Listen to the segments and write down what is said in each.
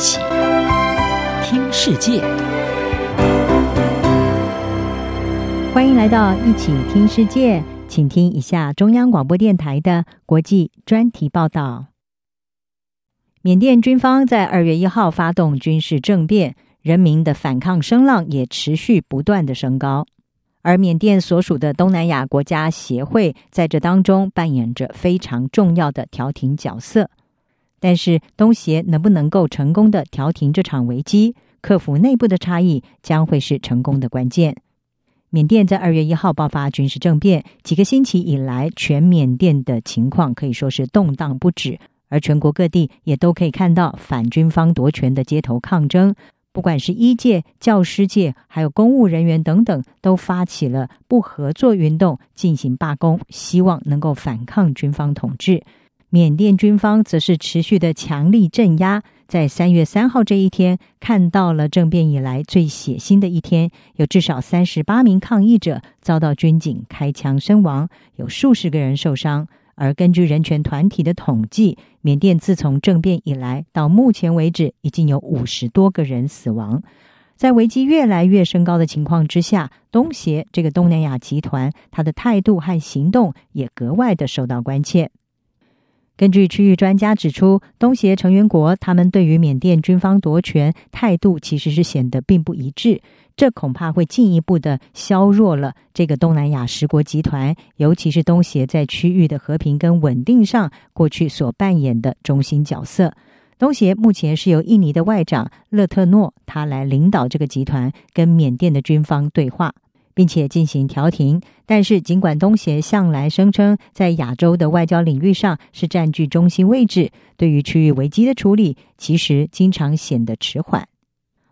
起听世界，欢迎来到一起听世界，请听一下中央广播电台的国际专题报道。缅甸军方在二月一号发动军事政变，人民的反抗声浪也持续不断的升高，而缅甸所属的东南亚国家协会在这当中扮演着非常重要的调停角色。但是，东协能不能够成功的调停这场危机，克服内部的差异，将会是成功的关键。缅甸在二月一号爆发军事政变，几个星期以来，全缅甸的情况可以说是动荡不止。而全国各地也都可以看到反军方夺权的街头抗争，不管是医界、教师界，还有公务人员等等，都发起了不合作运动，进行罢工，希望能够反抗军方统治。缅甸军方则是持续的强力镇压，在三月三号这一天，看到了政变以来最血腥的一天，有至少三十八名抗议者遭到军警开枪身亡，有数十个人受伤。而根据人权团体的统计，缅甸自从政变以来到目前为止，已经有五十多个人死亡。在危机越来越升高的情况之下，东协这个东南亚集团，它的态度和行动也格外的受到关切。根据区域专家指出，东协成员国他们对于缅甸军方夺权态度其实是显得并不一致，这恐怕会进一步的削弱了这个东南亚十国集团，尤其是东协在区域的和平跟稳定上过去所扮演的中心角色。东协目前是由印尼的外长勒特诺他来领导这个集团，跟缅甸的军方对话。并且进行调停，但是尽管东协向来声称在亚洲的外交领域上是占据中心位置，对于区域危机的处理，其实经常显得迟缓。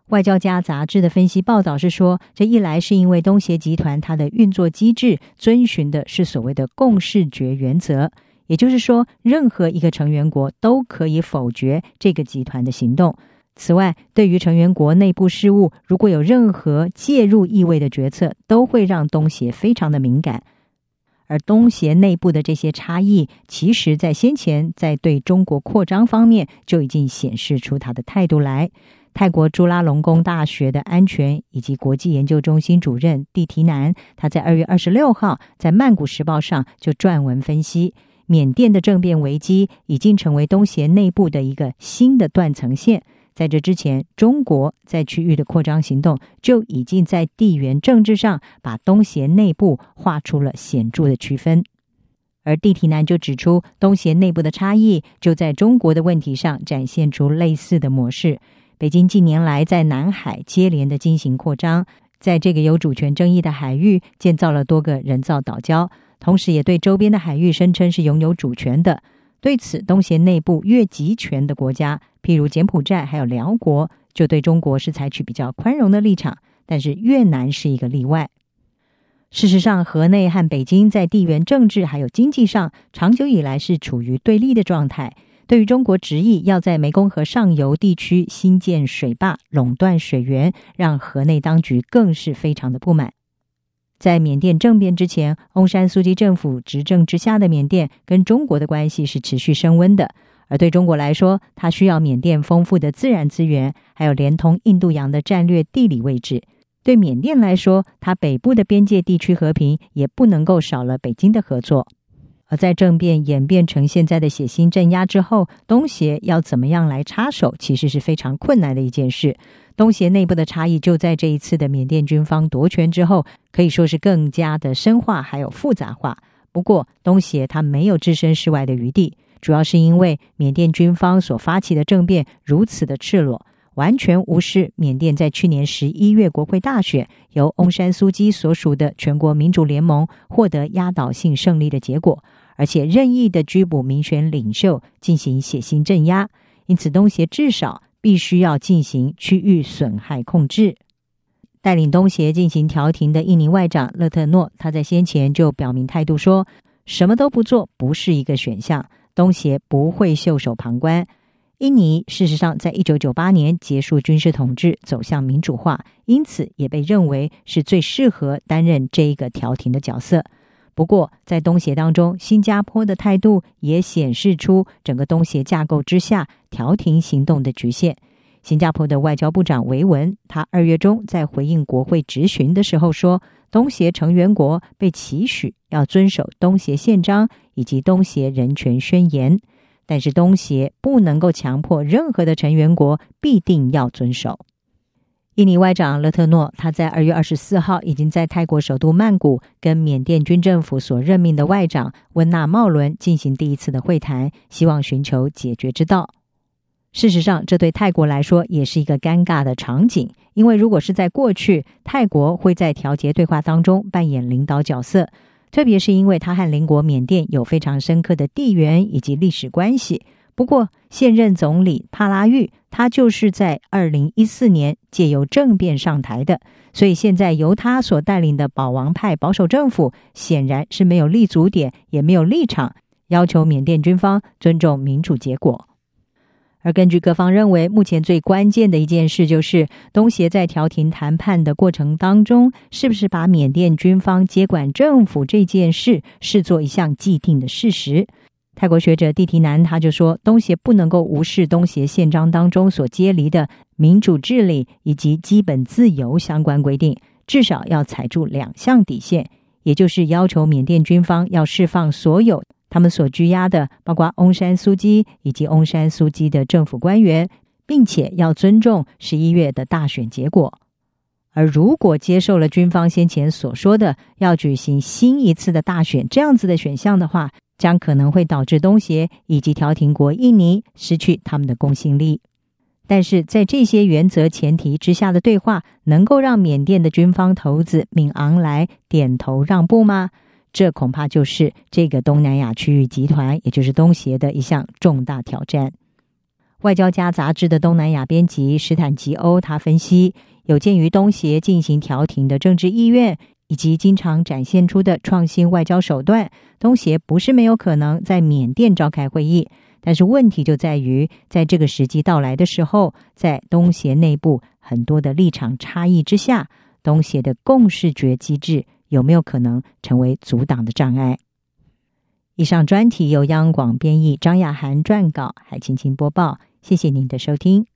外交家杂志的分析报道是说，这一来是因为东协集团它的运作机制遵循的是所谓的共视决原则，也就是说，任何一个成员国都可以否决这个集团的行动。此外，对于成员国内部事务，如果有任何介入意味的决策，都会让东协非常的敏感。而东协内部的这些差异，其实在先前在对中国扩张方面就已经显示出他的态度来。泰国朱拉隆功大学的安全以及国际研究中心主任蒂提南，他在二月二十六号在《曼谷时报》上就撰文分析，缅甸的政变危机已经成为东协内部的一个新的断层线。在这之前，中国在区域的扩张行动就已经在地缘政治上把东协内部划出了显著的区分。而蒂提南就指出，东协内部的差异就在中国的问题上展现出类似的模式。北京近年来在南海接连的进行扩张，在这个有主权争议的海域建造了多个人造岛礁，同时也对周边的海域声称是拥有主权的。对此，东协内部越集权的国家，譬如柬埔寨还有寮国，就对中国是采取比较宽容的立场。但是越南是一个例外。事实上，河内和北京在地缘政治还有经济上，长久以来是处于对立的状态。对于中国执意要在湄公河上游地区新建水坝，垄断水源，让河内当局更是非常的不满。在缅甸政变之前，翁山苏姬政府执政之下的缅甸跟中国的关系是持续升温的。而对中国来说，它需要缅甸丰富的自然资源，还有连通印度洋的战略地理位置。对缅甸来说，它北部的边界地区和平也不能够少了北京的合作。而在政变演变成现在的血腥镇压之后，东协要怎么样来插手，其实是非常困难的一件事。东协内部的差异就在这一次的缅甸军方夺权之后，可以说是更加的深化还有复杂化。不过，东协它没有置身事外的余地，主要是因为缅甸军方所发起的政变如此的赤裸，完全无视缅甸在去年十一月国会大选由翁山苏姬所属的全国民主联盟获得压倒性胜利的结果。而且任意的拘捕民选领袖，进行血腥镇压，因此东协至少必须要进行区域损害控制。带领东协进行调停的印尼外长勒特诺，他在先前就表明态度说，什么都不做不是一个选项，东协不会袖手旁观。印尼事实上在一九九八年结束军事统治，走向民主化，因此也被认为是最适合担任这一个调停的角色。不过，在东协当中，新加坡的态度也显示出整个东协架构之下调停行动的局限。新加坡的外交部长维文，他二月中在回应国会质询的时候说，东协成员国被期许要遵守东协宪章以及东协人权宣言，但是东协不能够强迫任何的成员国必定要遵守。印尼外长勒特诺，他在二月二十四号已经在泰国首都曼谷跟缅甸军政府所任命的外长温纳茂伦进行第一次的会谈，希望寻求解决之道。事实上，这对泰国来说也是一个尴尬的场景，因为如果是在过去，泰国会在调节对话当中扮演领导角色，特别是因为他和邻国缅甸有非常深刻的地缘以及历史关系。不过，现任总理帕拉育他就是在二零一四年借由政变上台的，所以现在由他所带领的保王派保守政府显然是没有立足点，也没有立场要求缅甸军方尊重民主结果。而根据各方认为，目前最关键的一件事就是东协在调停谈判的过程当中，是不是把缅甸军方接管政府这件事视作一项既定的事实。泰国学者蒂提南他就说，东协不能够无视东协宪章当中所接离的民主治理以及基本自由相关规定，至少要踩住两项底线，也就是要求缅甸军方要释放所有他们所拘押的，包括翁山苏基以及翁山苏基的政府官员，并且要尊重十一月的大选结果。而如果接受了军方先前所说的要举行新一次的大选这样子的选项的话，将可能会导致东协以及调停国印尼失去他们的公信力。但是在这些原则前提之下的对话，能够让缅甸的军方头子敏昂莱点头让步吗？这恐怕就是这个东南亚区域集团，也就是东协的一项重大挑战。外交家杂志的东南亚编辑史坦吉欧他分析，有鉴于东协进行调停的政治意愿。以及经常展现出的创新外交手段，东协不是没有可能在缅甸召开会议，但是问题就在于，在这个时机到来的时候，在东协内部很多的立场差异之下，东协的共视觉机制有没有可能成为阻挡的障碍？以上专题由央广编译，张雅涵撰稿，海青青播报，谢谢您的收听。